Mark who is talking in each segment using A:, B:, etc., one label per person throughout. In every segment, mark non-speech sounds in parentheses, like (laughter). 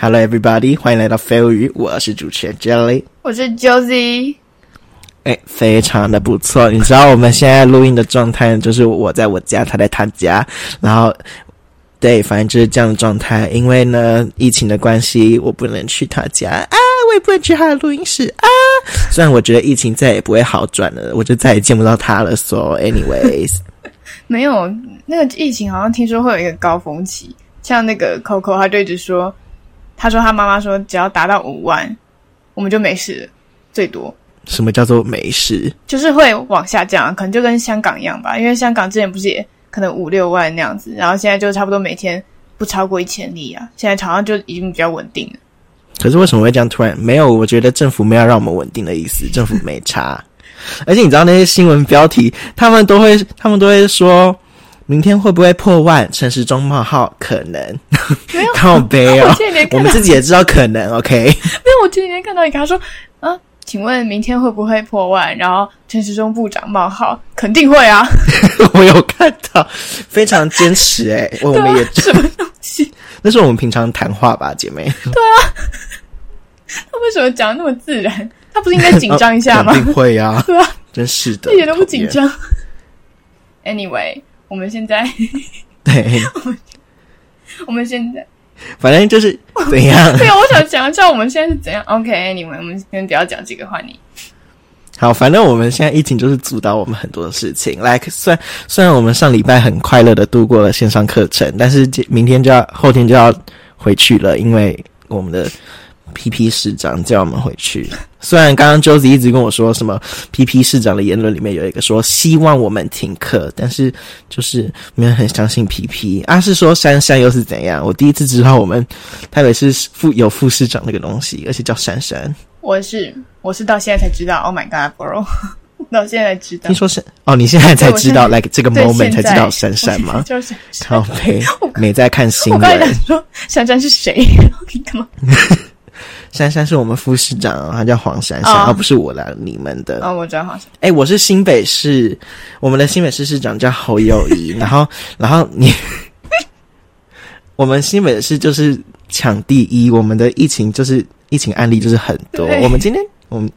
A: Hello everybody，欢迎来到飞鱼，我是主持人 Jelly，
B: 我是 Josie。
A: 哎，非常的不错。你知道我们现在录音的状态，就是我在我家，他在他家，然后对，反正就是这样的状态。因为呢，疫情的关系，我不能去他家啊，我也不能去他的录音室啊。虽然我觉得疫情再也不会好转了，我就再也见不到他了。So anyways，(laughs)
B: 没有那个疫情，好像听说会有一个高峰期，像那个 Coco，他就一直说。他说：“他妈妈说，只要达到五万，我们就没事，最多。
A: 什么叫做没事？
B: 就是会往下降，可能就跟香港一样吧。因为香港之前不是也可能五六万那样子，然后现在就差不多每天不超过一千例啊。现在好像就已经比较稳定了。
A: 可是为什么会这样？突然没有？我觉得政府没有让我们稳定的意思，政府没差。而且你知道那些新闻标题，他们都会，他们都会说。”明天会不会破万？城市中冒号可能，(laughs) 靠背哦。(laughs) 我们自己也知道可能，OK。(laughs)
B: 没有，我前几天看到一个，他说：“啊，请问明天会不会破万？”然后陈时中部长冒号肯定会啊。
A: 我有看到，非常坚持哎。我们也
B: 什么东西？
A: 那是我们平常谈话吧，姐妹。
B: 对啊。他为什么讲那么自然？他不是应该紧张一下吗？
A: 肯定会啊。
B: 对啊，
A: 真是的，
B: 一点都不紧张。Anyway。我们现在，(laughs)
A: 对，(laughs)
B: 我们现在，
A: 反正就是怎样？(laughs)
B: 对啊，我想讲一下我们现在是怎样。OK，你们我们先不要讲这个话题。
A: 好，反正我们现在疫情就是阻挡我们很多的事情。Like，虽然虽然我们上礼拜很快乐的度过了线上课程，但是明天就要后天就要回去了，因为我们的。P P 市长叫我们回去。虽然刚刚 Josie 一直跟我说什么 P P 市长的言论里面有一个说希望我们停课，但是就是没有很相信 P P。啊，是说珊珊又是怎样？我第一次知道我们台北是副有副市长那个东西，而且叫珊珊。
B: 我是我是到现在才知道。Oh my god, bro！(laughs) 到现在知道。
A: 听说是哦，你现在才知道，like 这个 moment 才知道珊珊吗？(laughs)
B: 就是
A: 好配，没在看新闻。
B: 我刚才说珊珊是谁？(laughs) 干嘛？
A: 珊珊是我们副市长，他叫黄珊珊，而不是我的，你们的。
B: 哦，我知道黄珊。
A: 哎，我是新北市，我们的新北市市长叫侯友谊。(laughs) 然后，然后你，(laughs) 我们新北市就是抢第一，我们的疫情就是疫情案例就是很多。我们今天，我们，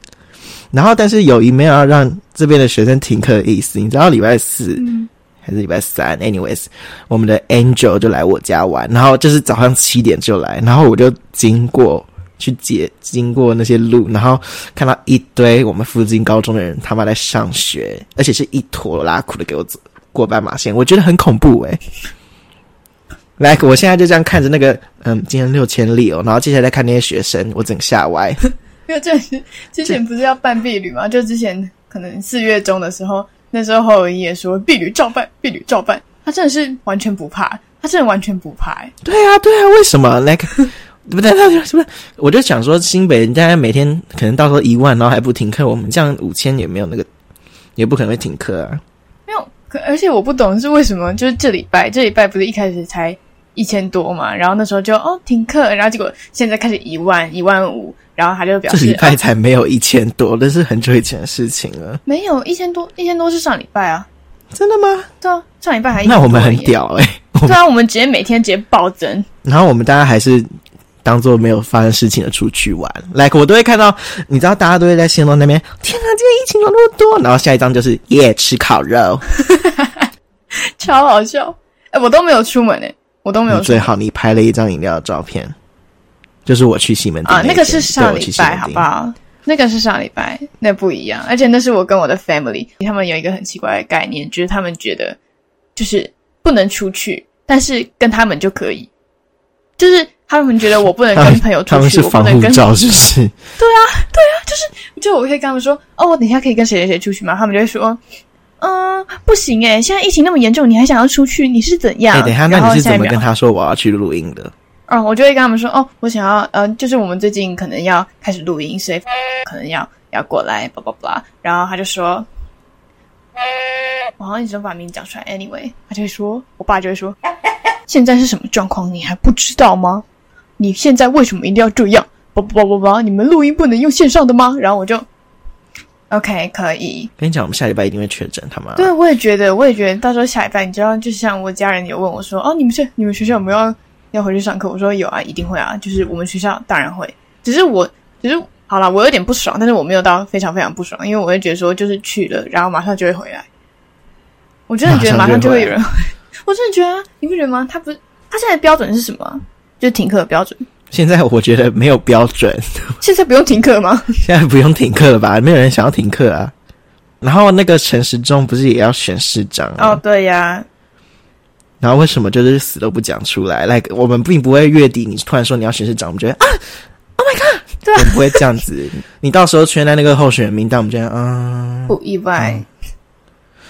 A: 然后但是友谊没有要让这边的学生停课的意思。你知道礼拜四还是礼拜三？Anyways，我们的 Angel 就来我家玩，然后就是早上七点就来，然后我就经过。去解经过那些路，然后看到一堆我们附近高中的人他妈在上学，而且是一坨拉苦的给我走过斑马线，我觉得很恐怖诶。来，我现在就这样看着那个，嗯，今天六千例哦，然后接下来再看那些学生，我整个吓歪。(laughs)
B: 因为这之前不是要办避旅吗？就之前可能四月中的时候，那时候侯友谊也说避旅照办，避旅照办，他真的是完全不怕，他真的完全不怕。
A: 对啊，对啊，为什么？Like。对不对？是不是？我就想说，新北人家每天可能到时候一万，然后还不停课，我们这样五千也没有那个，也不可能会停课啊。
B: 没有，可而且我不懂是为什么，就是这礼拜这礼拜不是一开始才一千多嘛，然后那时候就哦停课，然后结果现在开始一万一万五，然后他就表示
A: 这礼拜才没有一千多，那是很久以前的事情了。
B: 没有一千多，一千多是上礼拜啊？
A: 真的吗？
B: 对啊，上礼拜还
A: 那我们很屌哎。
B: 对啊，我们直接每天直接暴增，
A: 然后我们大家还是。当做没有发生事情的出去玩，like 我都会看到，你知道大家都会在新闻那边，天哪，今天疫情有那么多，然后下一张就是耶吃烤肉，(laughs)
B: 超好笑。哎，我都没有出门哎，我都没有。
A: 最好你拍了一张饮料的照片，就是我去西门
B: 啊，那个是上礼拜，好不好？那个是上礼拜，那不一样。而且那是我跟我的 family，他们有一个很奇怪的概念，就是他们觉得就是不能出去，但是跟他们就可以，就是。他们觉得我不能跟朋友出去，我不能跟。
A: 照 (laughs) 是不是？
B: 对啊，对啊，就是，就我可以跟他们说，哦，我等一下可以跟谁谁谁出去吗？他们就会说，嗯，不行诶，现在疫情那么严重，你还想要出去？你是怎样？
A: 哎，等一下，那你是怎么跟他说我要去录音的？
B: 嗯，我就会跟他们说，哦，我想要，嗯，就是我们最近可能要开始录音，所以可能要要过来，叭叭叭。然后他就说，我好像一直把名字讲出来。Anyway，他就会说，我爸就会说，现在是什么状况？你还不知道吗？你现在为什么一定要这样？不不不不不，你们录音不能用线上的吗？然后我就，OK，可以。
A: 跟你讲，我们下礼拜一定会确诊，他们。
B: 对，我也觉得，我也觉得，到时候下礼拜，你知道，就像我家人有问我说，哦，你们是你们学校有没有要回去上课？我说有啊，一定会啊，就是我们学校当然会，只是我只是好了，我有点不爽，但是我没有到非常非常不爽，因为我会觉得说就是去了，然后马上就会回来。我真的觉得马上就会有人，(laughs) 我真的觉得啊，你不觉得吗？他不是他现在标准是什么？就是停课的标准。
A: 现在我觉得没有标准，(laughs)
B: 现在不用停课吗？
A: 现在不用停课了吧？没有人想要停课啊。然后那个陈时中不是也要选市长啊？
B: 哦，对呀。
A: 然后为什么就是死都不讲出来？Like 我们并不会月底你突然说你要选市长，我们觉得啊，Oh my god，
B: 对，
A: 不会这样子。你到时候出现在那个候选人名单，我们觉得啊，
B: 不意外。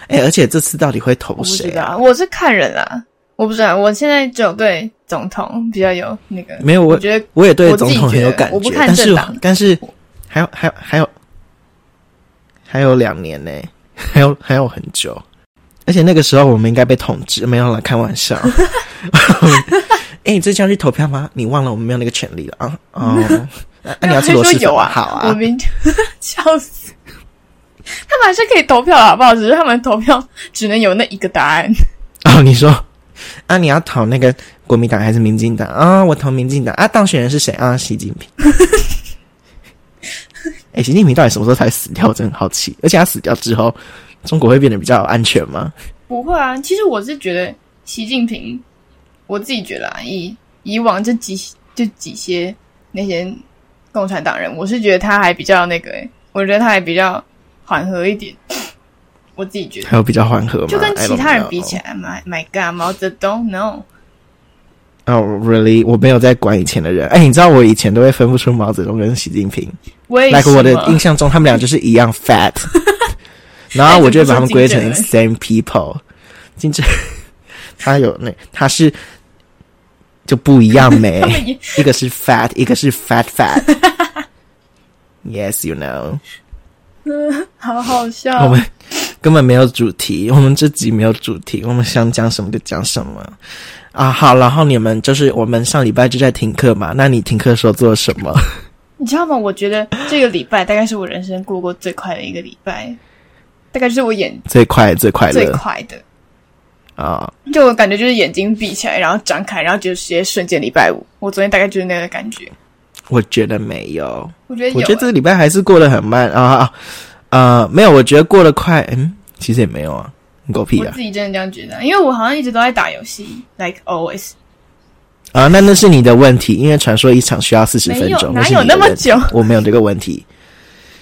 A: 哎，而且这次到底会投谁
B: 啊？我是看人啊，我不知道。我现在只有对总统比较有那个，
A: 没有我
B: 觉得
A: 我也对总统很有感
B: 觉，我不看
A: 政党，但是还有还有还有。还有两年呢，(laughs) 还有还有很久，而且那个时候我们应该被统治，没有了，开玩笑。(laughs) 哎，你这次要去投票吗？你忘了我们没有那个权利了啊？哦，那 (laughs) 你要吃螺丝
B: 有啊？
A: 好啊，
B: 我明笑死，他们还是可以投票好不好？只是他们投票只能有那一个答案。
A: 哦，你说啊？你要投那个国民党还是民进党啊？我投民进党啊！当选人是谁啊？习近平。(laughs) 哎，习近平到底什么时候才死掉？我真很好奇。而且他死掉之后，中国会变得比较安全吗？
B: 不会啊。其实我是觉得习近平，我自己觉得啊，以以往这几就几些那些共产党人，我是觉得他还比较那个。我觉得他还比较缓和一点。我自己觉得
A: 还有比较缓和吗？
B: 就跟其他人比起来，My My God，毛泽东 No。
A: 哦，Really？我没有在管以前的人。哎，你知道我以前都会分不出毛泽东跟习近平。
B: like
A: 我的印象中，他们俩就是一样 fat，(laughs) 然后我就把他们归成 same people。金正，他有那他是就不一样没，(laughs) 一个是 fat，一个是 fat fat。(laughs) Yes，you know。
B: 嗯，好好笑。
A: 我们根本没有主题，我们这集没有主题，我们想讲什么就讲什么啊。好，然后你们就是我们上礼拜就在停课嘛，那你停课的时候做了什么？(laughs)
B: 你知道吗？我觉得这个礼拜大概是我人生过过最快的一个礼拜，大概就是我眼
A: 最快最快
B: 最快的
A: 啊！
B: 就我感觉就是眼睛闭起来，然后张开，然后就直接瞬间礼拜五。我昨天大概就是那个感觉。
A: 我觉得没有，
B: 我觉得
A: 我觉得这个礼拜还是过得很慢啊啊啊！没有，我觉得过得快。嗯，其实也没有啊，狗屁啊！
B: 我自己真的这样觉得，因为我好像一直都在打游戏，like always。
A: 啊，那那是你的问题，因为传说一场需要四十分钟，
B: 哪有那么久？
A: 我没有这个问题。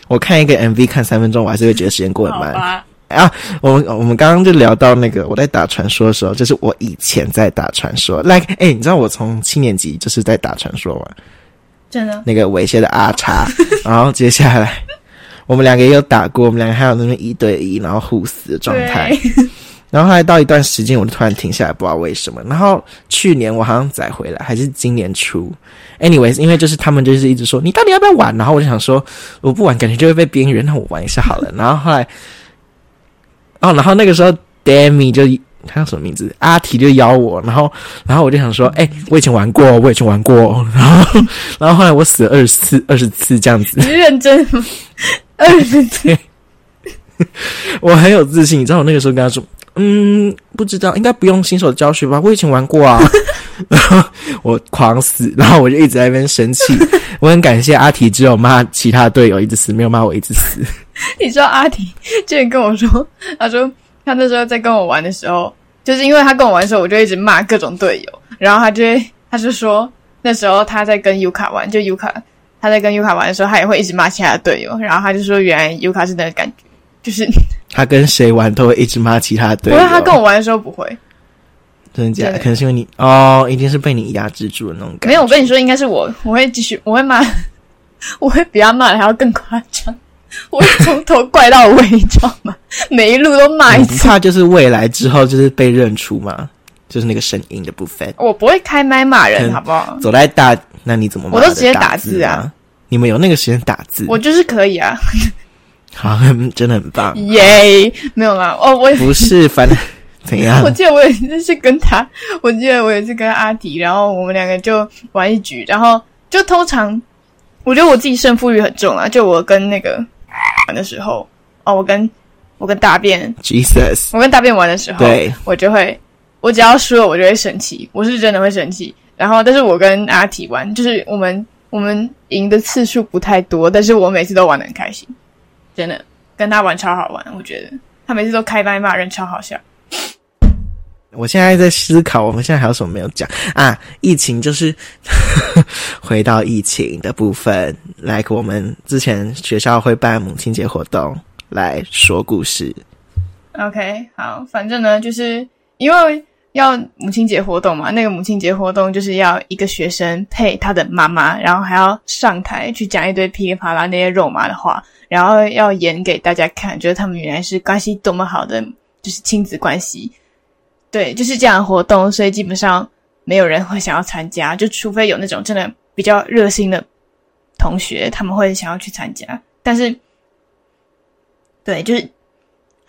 A: 我看一个 MV 看三分钟，我还是会觉得时间过得慢。啊，我们我们刚刚就聊到那个我在打传说的时候，就是我以前在打传说，like 哎，你知道我从七年级就是在打传说吗？
B: 真的？
A: 那个猥亵的阿叉，然后接下来我们两个也有打过，我们两个还有那种一对一，然后互死的状态。(laughs) 然后后来到一段时间，我就突然停下来，不知道为什么。然后去年我好像再回来，还是今年初。Anyways，因为就是他们就是一直说你到底要不要玩，然后我就想说我不玩，感觉就会被边缘，那我玩一下好了。(laughs) 然后后来，哦，然后那个时候 Demi 就他叫什么名字？阿提就邀我，然后然后我就想说，哎，我以前玩过，我以前玩过。然后然后后来我死了二十次，二十次这样子。
B: 你认真？二十次？(laughs)
A: 我很有自信，你知道我那个时候跟他说。嗯，不知道，应该不用新手教学吧？我以前玩过啊，然 (laughs) 后我狂死，然后我就一直在那边生气。(laughs) 我很感谢阿提，只有骂其他队友一直死，没有骂我一直死。
B: 你知道阿提之前跟我说，他说他那时候在跟我玩的时候，就是因为他跟我玩的时候，我就一直骂各种队友，然后他就他就说那时候他在跟尤卡玩，就尤卡他在跟尤卡玩的时候，他也会一直骂其他的队友，然后他就说原来尤卡是那个感觉。(laughs) 就是
A: 他跟谁玩都会一直骂其他队友。
B: 不会，他跟我玩的时候不会。
A: 真的假的？可能是因为你哦，一定是被你压制住的那种感觉。
B: 没有，我跟你说，应该是我，我会继续，我会骂，(laughs) 我会比他骂的还要更夸张，(laughs) 我会从头怪到尾，你知道吗？每一路都骂一次。
A: 怕就是未来之后就是被认出嘛，就是那个声音的部分。
B: 我不会开麦骂人，好不好？
A: 走在大，那你怎么？
B: 我都直接
A: 打
B: 字啊！
A: 你们有那个时间打字？
B: 我就是可以啊。(laughs)
A: 好，(laughs) 真的很棒，
B: 耶！没有啦，哦，我
A: 不是，(laughs) 反正怎样？
B: 我记得我也是跟他，我记得我有一次跟阿迪，然后我们两个就玩一局，然后就通常，我觉得我自己胜负欲很重啊。就我跟那个玩的时候，哦，我跟我跟大便
A: ，Jesus，
B: 我跟大便玩的时候，
A: 对，
B: 我就会，我只要输了，我就会生气，我是真的会生气。然后但是我跟阿提玩，就是我们我们赢的次数不太多，但是我每次都玩的很开心，真的跟他玩超好玩，我觉得他每次都开麦骂人，超好笑。
A: 我现在在思考，我们现在还有什么没有讲啊？疫情就是 (laughs) 回到疫情的部分，来，我们之前学校会办母亲节活动，来说故事。
B: OK，好，反正呢，就是因为要母亲节活动嘛，那个母亲节活动就是要一个学生配他的妈妈，然后还要上台去讲一堆噼里啪啦那些肉麻的话，然后要演给大家看，觉得他们原来是关系多么好的，就是亲子关系。对，就是这样的活动，所以基本上没有人会想要参加，就除非有那种真的比较热心的同学，他们会想要去参加。但是，对，就是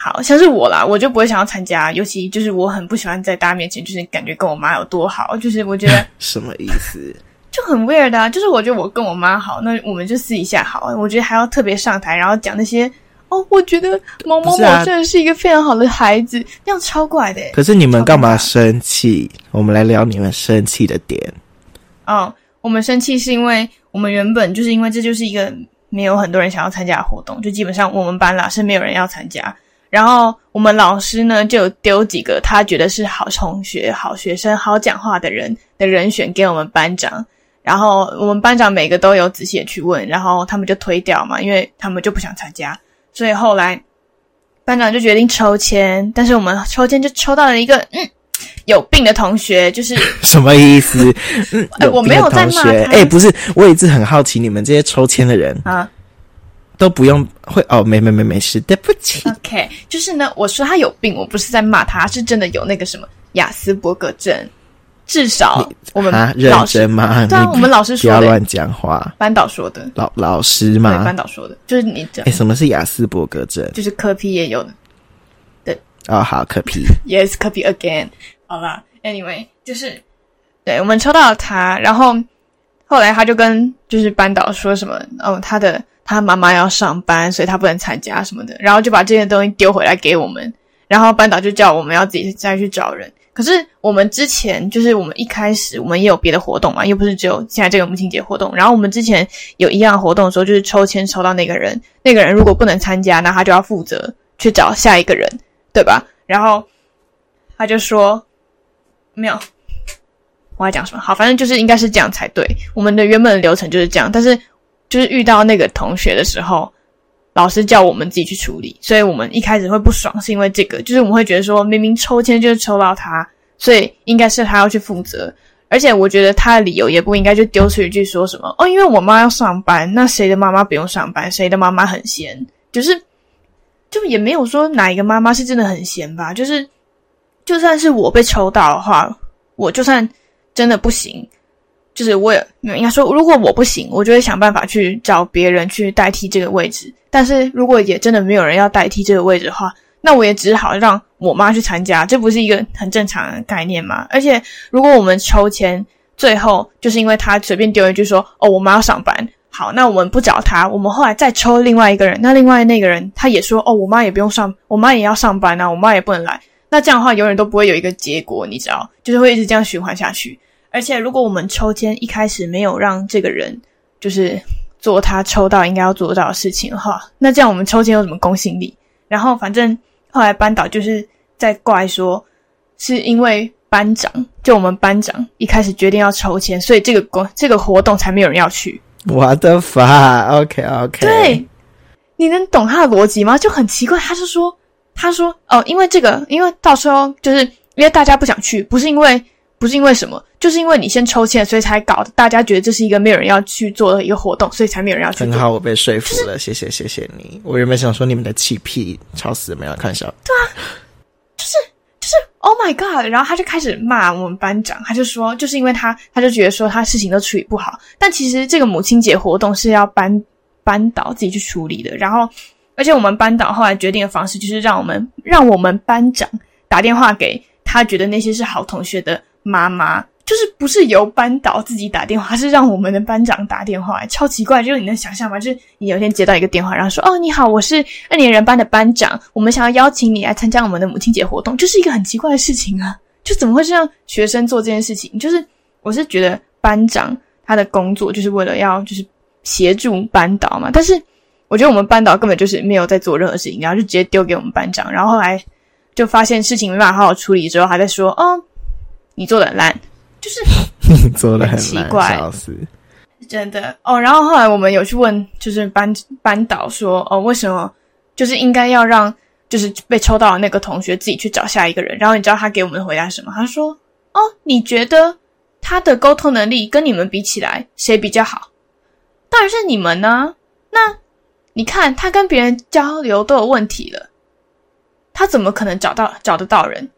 B: 好像是我啦，我就不会想要参加，尤其就是我很不喜欢在大家面前，就是感觉跟我妈有多好，就是我觉得 (laughs)
A: 什么意思？
B: 就很 weird 啊。就是我觉得我跟我妈好，那我们就私底下好，我觉得还要特别上台，然后讲那些。哦，我觉得某某某真的是一个非常好的孩子，那样超怪的。
A: 可是你们干嘛生气？我们来聊你们生气的点。
B: 哦，我们生气是因为我们原本就是因为这就是一个没有很多人想要参加的活动，就基本上我们班啦是没有人要参加。然后我们老师呢就有丢几个他觉得是好同学、好学生、好讲话的人的人选给我们班长。然后我们班长每个都有仔细的去问，然后他们就推掉嘛，因为他们就不想参加。所以后来班长就决定抽签，但是我们抽签就抽到了一个 (laughs) 嗯有病的同学，就是
A: 什么意思？嗯，
B: 哎我没有在骂他
A: 学哎、不是，我一直很好奇，你们这些抽签的人
B: 啊。
A: 都不用会哦，没没没没事，对不起。
B: OK，就是呢，我说他有病，我不是在骂他，是真的有那个什么雅斯伯格症，至少我们
A: 啊，认
B: 老师
A: 真吗？
B: 对啊，我们老师说的，
A: 要乱讲话。
B: 班导说的，
A: 老老师
B: 对，班？导说的，就是你讲
A: 哎、，什么是雅斯伯格症？
B: 就是科批也有的
A: 哦，好，可皮。(laughs)
B: Yes，科皮 again，好啦，Anyway，就是对我们抽到了他，然后后来他就跟就是班导说什么，哦，他的他妈妈要上班，所以他不能参加什么的，然后就把这些东西丢回来给我们，然后班导就叫我们要自己再去找人。可是我们之前就是我们一开始我们也有别的活动嘛，又不是只有现在这个母亲节活动。然后我们之前有一样活动的时候，就是抽签抽到那个人，那个人如果不能参加，那他就要负责去找下一个人，对吧？然后他就说没有，我要讲什么？好，反正就是应该是这样才对。我们的原本流程就是这样，但是就是遇到那个同学的时候，老师叫我们自己去处理，所以我们一开始会不爽，是因为这个，就是我们会觉得说，明明抽签就是抽到他，所以应该是他要去负责。而且我觉得他的理由也不应该就丢出一句说什么哦，因为我妈要上班，那谁的妈妈不用上班？谁的妈妈很闲？就是就也没有说哪一个妈妈是真的很闲吧。就是就算是我被抽到的话，我就算真的不行，就是我也应该说，如果我不行，我就会想办法去找别人去代替这个位置。但是如果也真的没有人要代替这个位置的话，那我也只好让我妈去参加，这不是一个很正常的概念吗？而且如果我们抽签，最后就是因为他随便丢一句说：“哦，我妈要上班。”好，那我们不找他，我们后来再抽另外一个人，那另外那个人他也说：“哦，我妈也不用上，我妈也要上班啊，我妈也不能来。”那这样的话，永远都不会有一个结果，你知道，就是会一直这样循环下去。而且，如果我们抽签一开始没有让这个人就是做他抽到应该要做到的事情的话，那这样我们抽签有什么公信力？然后，反正后来班导就是在怪说，是因为班长就我们班长一开始决定要抽签，所以这个公这个活动才没有人要去。
A: 我的发，OK OK，
B: 对，你能懂他的逻辑吗？就很奇怪，他就说，他说哦，因为这个，因为到时候就是因为大家不想去，不是因为不是因为什么，就是因为你先抽签，所以才搞得大家觉得这是一个没有人要去做的一个活动，所以才没有人要去做。
A: 很好，我被说服了，谢谢谢谢你。我原本想说你们的气屁吵死了，没有看上。对啊。就是就是。
B: Oh my god！然后他就开始骂我们班长，他就说，就是因为他，他就觉得说他事情都处理不好，但其实这个母亲节活动是要班班导自己去处理的。然后，而且我们班导后来决定的方式就是让我们让我们班长打电话给他觉得那些是好同学的妈妈，就是不是由班导自己打电话，是让我们的班长打电话，超奇怪。就是你能想象吗？就是你有一天接到一个电话，然后说：“哦，你好，我是二年人班的班长，我们想要邀请你来参加我们的母亲节活动。”就是一个很奇怪的事情啊！就怎么会是让学生做这件事情？就是我是觉得班长他的工作就是为了要就是协助班导嘛，但是我觉得我们班导根本就是没有在做任何事情，然后就直接丢给我们班长，然后后来就发现事情没办法好好处理之后，还在说哦，你做的很烂，就是 (laughs)
A: 你做的很
B: 很奇怪
A: 笑死。
B: 真的哦。然后后来我们有去问，就是班班导说，哦，为什么就是应该要让就是被抽到的那个同学自己去找下一个人？然后你知道他给我们的回答是什么？他说，哦，你觉得他的沟通能力跟你们比起来，谁比较好？当然是你们呢、那你看他跟别人交流都有问题了，他怎么可能找到找得到人？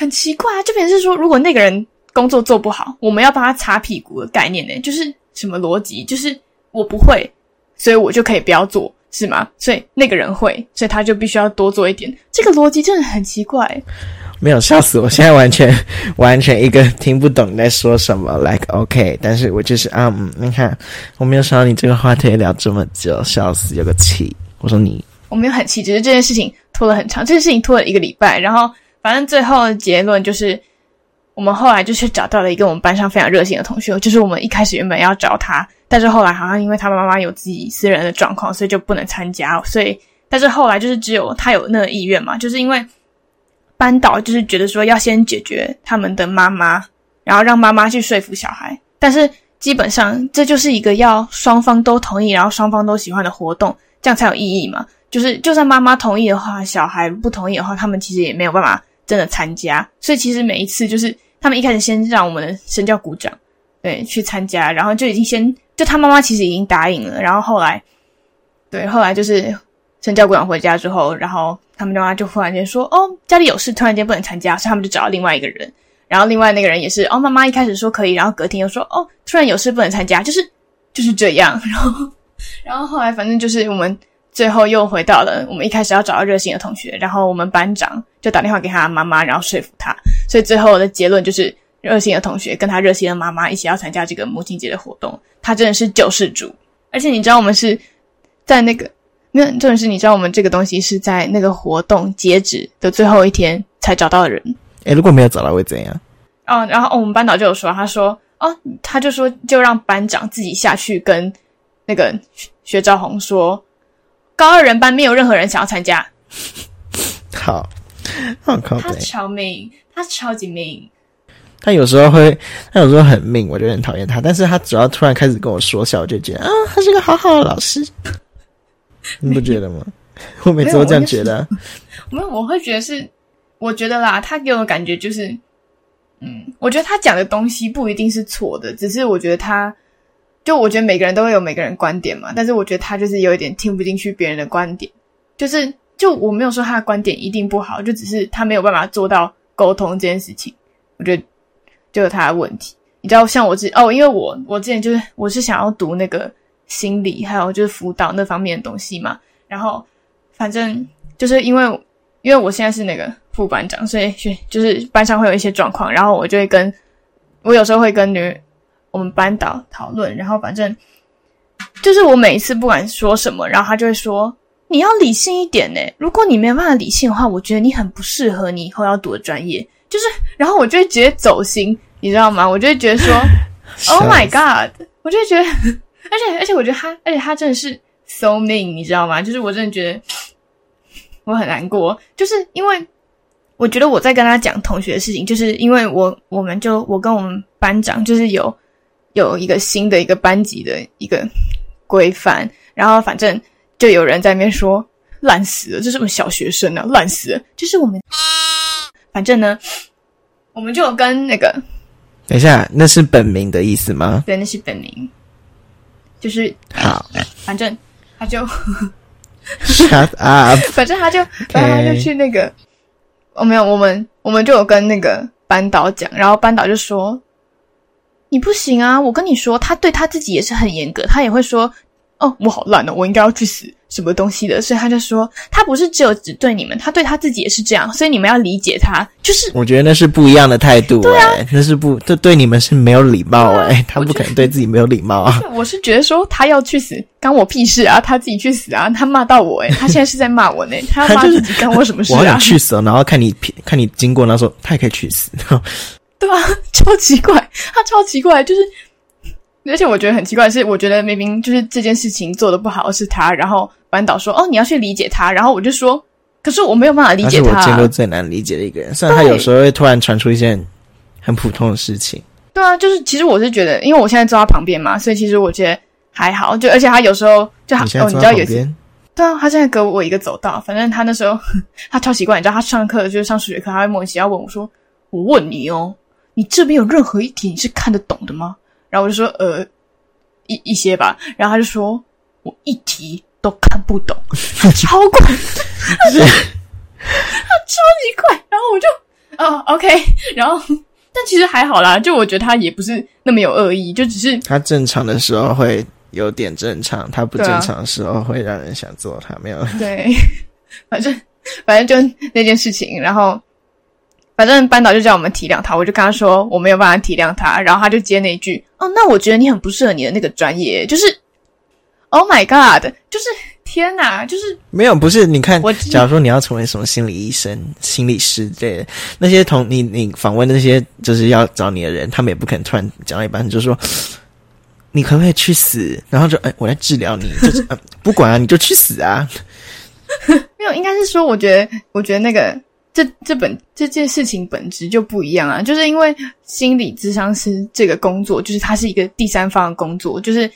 B: 就是很奇怪啊！就变成是说，如果那个人工作做不好，我们要帮他擦屁股的概念呢，就是什么逻辑？就是我不会，所以我就可以不要做，是吗？所以那个人会，所以他就必须要多做一点。这个逻辑真的很奇怪。
A: 没有笑死我！现在完全完全一个听不懂你在说什么，like OK，但是我就是啊，嗯，你看我没有想到你这个话题聊这么久，笑死，有个气。我说你
B: 我没有很气，只是这件事情拖了很长，这件事情拖了一个礼拜，然后反正最后的结论就是，我们后来就是找到了一个我们班上非常热心的同学，就是我们一开始原本要找他，但是后来好像因为他妈妈有自己私人的状况，所以就不能参加，所以但是后来就是只有他有那个意愿嘛，就是因为班导就是觉得说要先解决他们的妈妈，然后让妈妈去说服小孩，但是基本上这就是一个要双方都同意，然后双方都喜欢的活动，这样才有意义嘛。就是就算妈妈同意的话，小孩不同意的话，他们其实也没有办法真的参加。所以其实每一次就是他们一开始先让我们的身教鼓掌，对，去参加，然后就已经先就他妈妈其实已经答应了，然后后来对后来就是身教鼓掌回家之后，然后他们妈妈就忽然间说哦家里有事，突然间不能参加，所以他们就找另外一个人，然后另外那个人也是哦妈妈一开始说可以，然后隔天又说哦突然有事不能参加，就是就是这样，然后然后后来反正就是我们。最后又回到了我们一开始要找到热心的同学，然后我们班长就打电话给他妈妈，然后说服他。所以最后的结论就是，热心的同学跟他热心的妈妈一起要参加这个母亲节的活动。他真的是救世主，而且你知道我们是在那个，那重点是你知道我们这个东西是在那个活动截止的最后一天才找到的人。
A: 诶，如果没有找到会怎样？
B: 哦，然后、我们班导就有说，他说哦，他就说就让班长自己下去跟那个薛兆宏说。高二人班没有任何人想要参加。
A: 好，好靠
B: 他。超命，他超级命。
A: 他有时候会，他有时候很命，我就很讨厌他。但是他只要突然开始跟我说笑，我就觉得啊，他是个好好的老师。(laughs) 你不觉得吗？我每次都这样觉得啊。
B: 没有，我会觉得是，我觉得啦，他给我的感觉就是，嗯，我觉得他讲的东西不一定是错的，只是我觉得他。就我觉得每个人都会有每个人观点嘛，但是我觉得他就是有一点听不进去别人的观点，就是就我没有说他的观点一定不好，就只是他没有办法做到沟通这件事情，我觉得就有他的问题。你知道，像我之哦，因为我我之前就是我是想要读那个心理还有就是辅导那方面的东西嘛，然后反正就是因为因为我现在是那个副班长，所以就是班上会有一些状况，然后我就会跟我有时候会跟女。我们班导讨论，然后反正就是我每一次不管说什么，然后他就会说：“你要理性一点呢。如果你没有办法理性的话，我觉得你很不适合你以后要读的专业。”就是，然后我就会直接走心，你知道吗？我就会觉得说：(laughs) “Oh my god！” 我就会觉得，而且而且我觉得他，而且他真的是 so mean，你知道吗？就是我真的觉得我很难过，就是因为我觉得我在跟他讲同学的事情，就是因为我我们就我跟我们班长就是有。有一个新的一个班级的一个规范，然后反正就有人在那边说烂死了，这是什么小学生啊，烂死了！就是我们，反正呢，我们就有跟那个，
A: 等一下，那是本名的意思吗？
B: 对，那是本名，就是
A: 好，
B: 反正他就 (laughs)
A: shut up，(laughs)
B: 反正他就，反正他就去那个，哦，没有，我们我们就有跟那个班导讲，然后班导就说。你不行啊！我跟你说，他对他自己也是很严格，他也会说：“哦，我好烂哦，我应该要去死，什么东西的。”所以他就说，他不是只有只对你们，他对他自己也是这样，所以你们要理解他。就是
A: 我觉得那是不一样的态度、欸，
B: 对啊，
A: 那是不，这对你们是没有礼貌哎、欸，他不可能对自己没有礼貌啊。(laughs)
B: 我是觉得说他要去死，干我屁事啊！他自己去死啊！他骂到我哎、欸，他现在是在骂我呢、欸，他要骂自己干我什么事啊？
A: 我好想去死哦！然后看你看你经过，然后说他也可以去死。(laughs)
B: 对啊，超奇怪，(laughs) 他超奇怪，就是，而且我觉得很奇怪的是，我觉得明明就是这件事情做的不好是他，然后班导说哦你要去理解他，然后我就说，可是我没有办法理解
A: 他是我见过，最难理解的一个人。虽然他有时候会突然传出一件很普通的事情，
B: 对啊，就是其实我是觉得，因为我现在坐他旁边嘛，所以其实我觉得还好，就而且他有时候就他哦，你知道有一次
A: 在旁边，
B: 对啊，他现在隔我一个走道，反正他那时候 (laughs) 他超奇怪，你知道，他上课就是上数学课，他会莫名其妙问我说：“我问你哦，你这边有任何一题你是看得懂的吗？”然后我就说：“呃，一一些吧。”然后他就说：“我一题都看不懂。(laughs) ”超怪，他超级怪。然后我就哦，OK，然后但其实还好啦，就我觉得他也不是那么有恶意，就只是
A: 他正常的时候会有点正常，他不正常的时候会让人想做他。没有，
B: 对，反正反正就那件事情，然后反正班导就叫我们体谅他，我就跟他说我没有办法体谅他，然后他就接那一句哦，那我觉得你很不适合你的那个专业，就是 Oh my God，就是天哪，就是
A: 没有，不是。你看
B: 我，
A: 假如说你要成为什么心理医生、心理师之类的，那些同你你访问的那些就是要找你的人，他们也不可能突然讲到一半就说。你可不可以去死？然后就哎，我来治疗你，就是、呃、不管啊，你就去死啊！(laughs)
B: 没有，应该是说，我觉得我觉得那个这这本这件事情本质就不一样啊，就是因为心理咨商师这个工作，就是它是一个第三方的工作，就是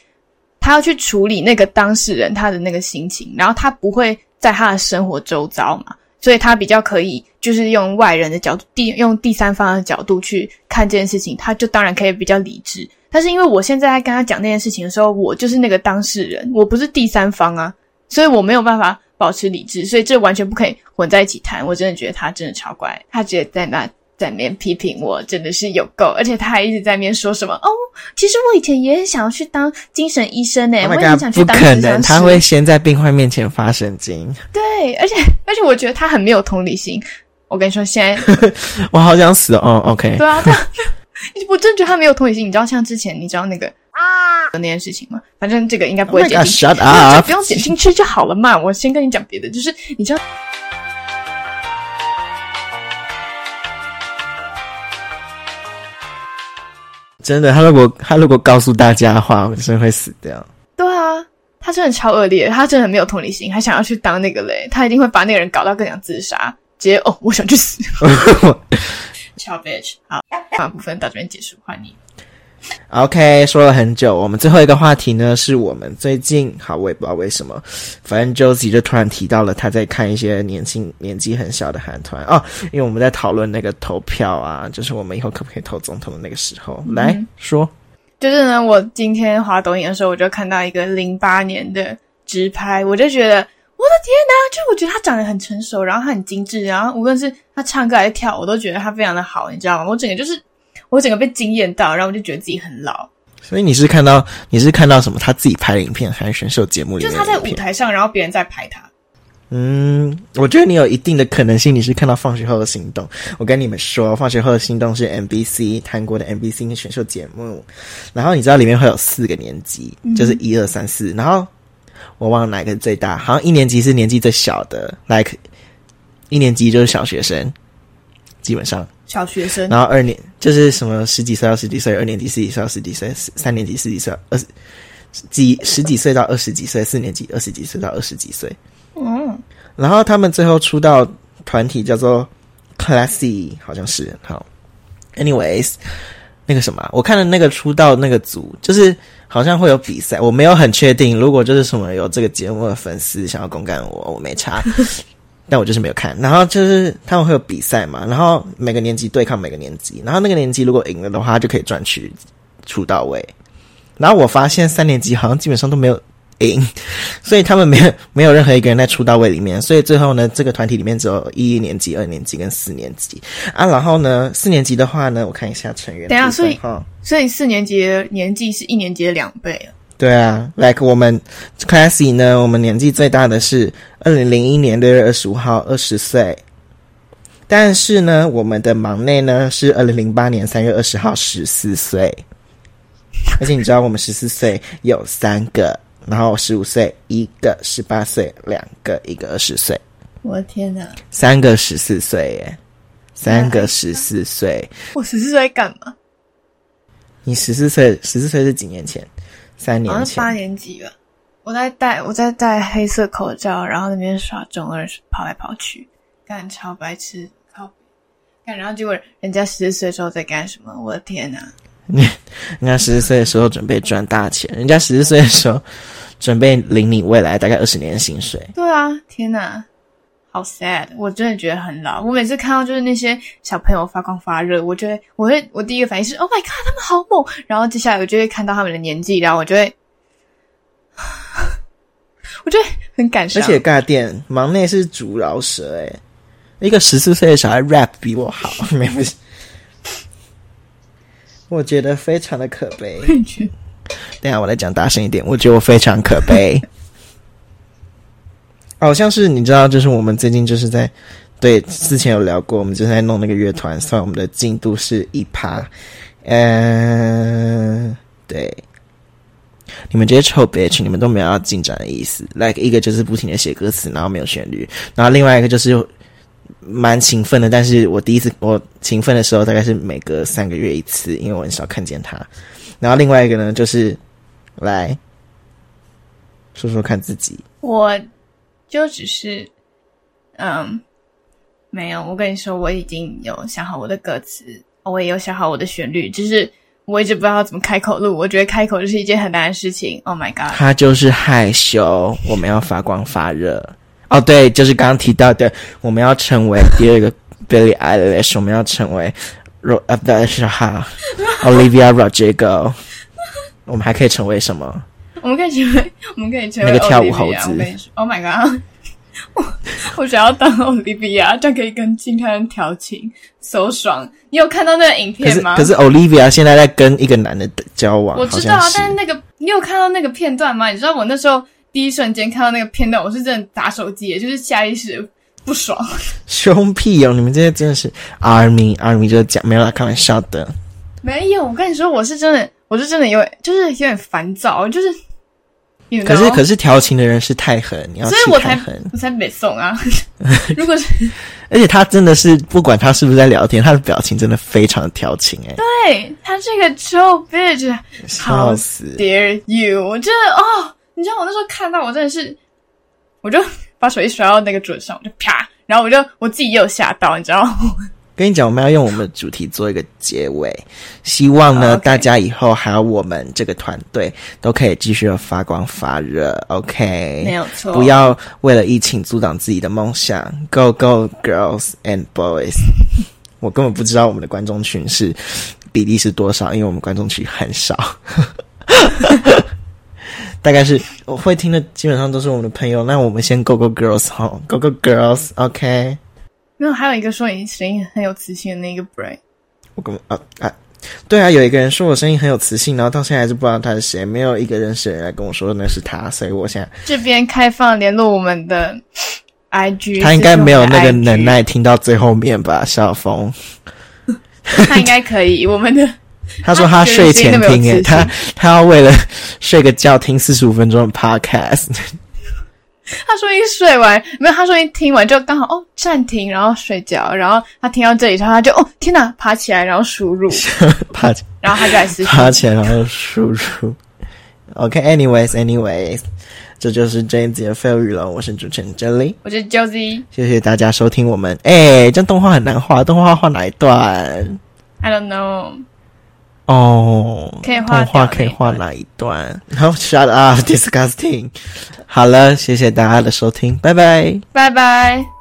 B: 他要去处理那个当事人他的那个心情，然后他不会在他的生活周遭嘛，所以他比较可以就是用外人的角度，第用第三方的角度去看这件事情，他就当然可以比较理智。但是因为我现在在跟他讲那件事情的时候，我就是那个当事人，我不是第三方啊，所以我没有办法保持理智，所以这完全不可以混在一起谈。我真的觉得他真的超怪，他直接在那在那边批评我，真的是有够，而且他还一直在那边说什么哦，其实我以前也很想要去当精神医生呢、我也很想去
A: 不可能，他会先在病患面前发神经。
B: 对，而且而且我觉得他很没有同理心。我跟你说，现在
A: 我好想死哦。OK，
B: 对啊，对啊 (laughs) 我真的觉得他没有同理心。你知道，像之前你知道那个啊那件事情吗？反正这个应该不
A: Oh
B: 会剪进去
A: up
B: 不用剪进去就好了嘛。我先跟你讲别的，就是你知道。
A: 真的，他如果他如果告诉大家的话，我真的会死掉。
B: 对啊，他真的超恶劣，他真的很没有同理心，还想要去当那个嘞，他一定会把那个人搞到更想自杀，直接哦，我想去死。(laughs) 超 bitch，好，大部分到这边结束，换你。
A: OK，说了很久，我们最后一个话题呢，是我们最近好，我也不知道为什么，反正 Josie 就突然提到了他在看一些年轻年纪很小的韩团。哦，因为我们在讨论那个投票啊，就是我们以后可不可以投总统的那个时候，来说，
B: 就是呢，我今天滑抖音的时候，我就看到一个零八年的直拍，我就觉得我的天哪！就我觉得他长得很成熟，然后他很精致，然后无论是他唱歌还是跳，我都觉得他非常的好，你知道吗？我整个就是我整个被惊艳到，然后我就觉得自己很老。
A: 所以你是看到你是看到什么？他自己拍的影片还是选秀节目里
B: 就是他在？舞台上，然后别人在拍他。
A: 嗯，我觉得你有一定的可能性，你是看到《放学后的行动》。我跟你们说，《放学后的行动》是 MBC 韩国的 MBC 的选秀节目，然后你知道里面会有四个年级，就是一二三四，然后我忘了哪个是最大，好像一年级是年纪最小的，like 一年级就是小学生，基本上，
B: 小学生，
A: 然后二年就是什么十几岁到十几岁，二年级十几岁到十几岁，三年级十几岁到二十几十几岁到二十几岁，四年级二十几岁到二十几岁。
B: 嗯，
A: 然后他们最后出道团体叫做 Classy，好像是好。Anyways，那个什么，我看了那个出道那个组，就是好像会有比赛，我没有很确定。如果就是什么有这个节目的粉丝想要公干我，我没查，(laughs) 但我就是没有看。然后就是他们会有比赛嘛，然后每个年级对抗每个年级，然后那个年级如果赢了的话，就可以赚取出道位。然后我发现三年级好像基本上都没有赢，(laughs) 所以他们没有没有任何一个人在出道位里面，所以最后呢，这个团体里面只有一年级、二年级跟四年级啊。然后呢，四年级的话呢，我看一下成员。
B: 等下所以，所以四年级的年纪是一年级的两倍了。
A: 对啊，like 我们 Classy 呢，我们年纪最大的是二零零一年六月二十五号，二十岁。但是呢，我们的忙内呢是二零零八年三月二十号，十四岁。而且你知道，我们十四岁有三个，然后十五岁一个，十八岁两个，一个二十岁，
B: 我的天哪！
A: 三个十四岁耶。三个十四岁。
B: 我十四岁干嘛？
A: 你十四岁，十四岁是几年前？三
B: 好像
A: 年前。
B: 八年级吧。我在戴我在戴黑色口罩，然后那边耍中二，跑来跑去，干超白痴，靠！干，然后结果人家十四岁的时候在干什么？我的天哪！(laughs)
A: 人家十四岁的时候准备赚大钱，人家十四岁的时候准备领你未来大概二十年的薪水。
B: 对啊，天哪，好 sad！我真的觉得很老。我每次看到就是那些小朋友发光发热，我觉得，我会，我第一个反应是 Oh my god，他们好猛！然后接下来我就会看到他们的年纪，然后我就会，(sighs) 我觉得很感伤。
A: 而且尬电忙内是主饶舌诶、一个十四岁的小孩 rap 比我好，没有系。我觉得非常的可悲。等下我来讲大声一点，我觉得我非常可悲。好 (laughs) 像是你知道，就是我们最近就是在对之前有聊过，我们就在弄那个乐团，算我们的进度是一趴。嗯、对，你们这些臭 bitch，你们都没有要进展的意思。like 一个就是不停的写歌词，然后没有旋律，然后另外一个就是蛮勤奋的，但是我第一次我勤奋的时候大概是每隔三个月一次，因为我很少看见他。然后另外一个呢，就是来说说看自己。
B: 我就只是，嗯，没有。我跟你说，我已经有想好我的歌词，我也有想好我的旋律，只是我一直不知道怎么开口录。我觉得开口就是一件很难的事情。Oh my god！
A: 他就是害羞，我们要发光发热。哦，对，就是刚刚提到的，我们要成为第二个 Billie Eilish，我们要成为 Ro 呃不是哈 Olivia Rodrigo，我们还可以成为什么？
B: 我们可以成为，我们可以成为
A: 那个跳舞猴子
B: ，Oh my god！(laughs) 我我想要当 Olivia，这样可以跟金泰人调情，so 爽。你有看到那个影片吗？
A: 可是 Olivia 现在在跟一个男的交往，
B: 我知道啊但是那个你有看到那个片段吗？你知道我那时候第一瞬间看到那个片段，我是真的打手机也，就是下意识不爽。
A: 凶屁哦！你们这些真的是 Army Army 就是讲没有啦，开玩笑的。
B: 没有，我跟你说，我是真的，我是真的有，就是有点烦躁，就是。
A: 可是？可是调情的人是太狠，你要
B: 所以我才
A: 狠。
B: 我才没送啊！(laughs) 如果是
A: 而且他真的是不管他是不是在聊天，他的表情真的非常的调情哎、
B: 对他这个臭 bitch，
A: 笑死
B: ！dare you！我真的哦，你知道我那时候看到，我真的是，我就把手机甩到那个桌上，我就啪，然后我就我自己也有吓到，你知道吗？(laughs)
A: 跟你讲，我们要用我们的主题做一个结尾，希望呢、大家以后还有我们这个团队都可以继续的发光发热，OK？
B: 没有错，
A: 不要为了疫情阻挡自己的梦想，Go Go Girls and Boys！(laughs) 我根本不知道我们的观众群是比例是多少，因为我们观众群很少，(laughs) 大概是我会听的基本上都是我们的朋友。那我们先 Go Go Girls 好，Go Go Girls，OK？、
B: 没有，还有一个说你声音很有磁性的那个 Brain，
A: 我根本啊啊，对啊，有一个人说我声音很有磁性，然后到现在还是不知道他是谁，没有一个认识的人来跟我说那是他，所以我现在
B: 这边开放联络我们的 IG，
A: 他应该没有那个能，耐听到最后面吧，小峰。(laughs)
B: 他应该可以。我们的 (laughs)
A: 他说他睡前听，诶，
B: 他
A: 他他要为了睡个觉听四十五分钟的 podcast，(laughs)
B: 他说一睡完没有，他说一听完就刚好哦暂停，然后睡觉，然后他听到这里他就哦天哪，爬起来然后输入，(laughs)
A: 爬起
B: 然后他就来私信
A: 爬起来然后输入。OK，anyways，anyways，、这就是这一集的废物语了。我是主持人 Jelly，
B: 我是 Josie。
A: 谢谢大家收听我们。哎，这样动画很难画，动画画哪一段
B: ？I don't know，
A: 哦，
B: 可以画
A: 可以画
B: 段
A: 哪一段？好，shut up，disgusting。(laughs) 好了，谢谢大家的收听，拜拜。
B: 拜拜。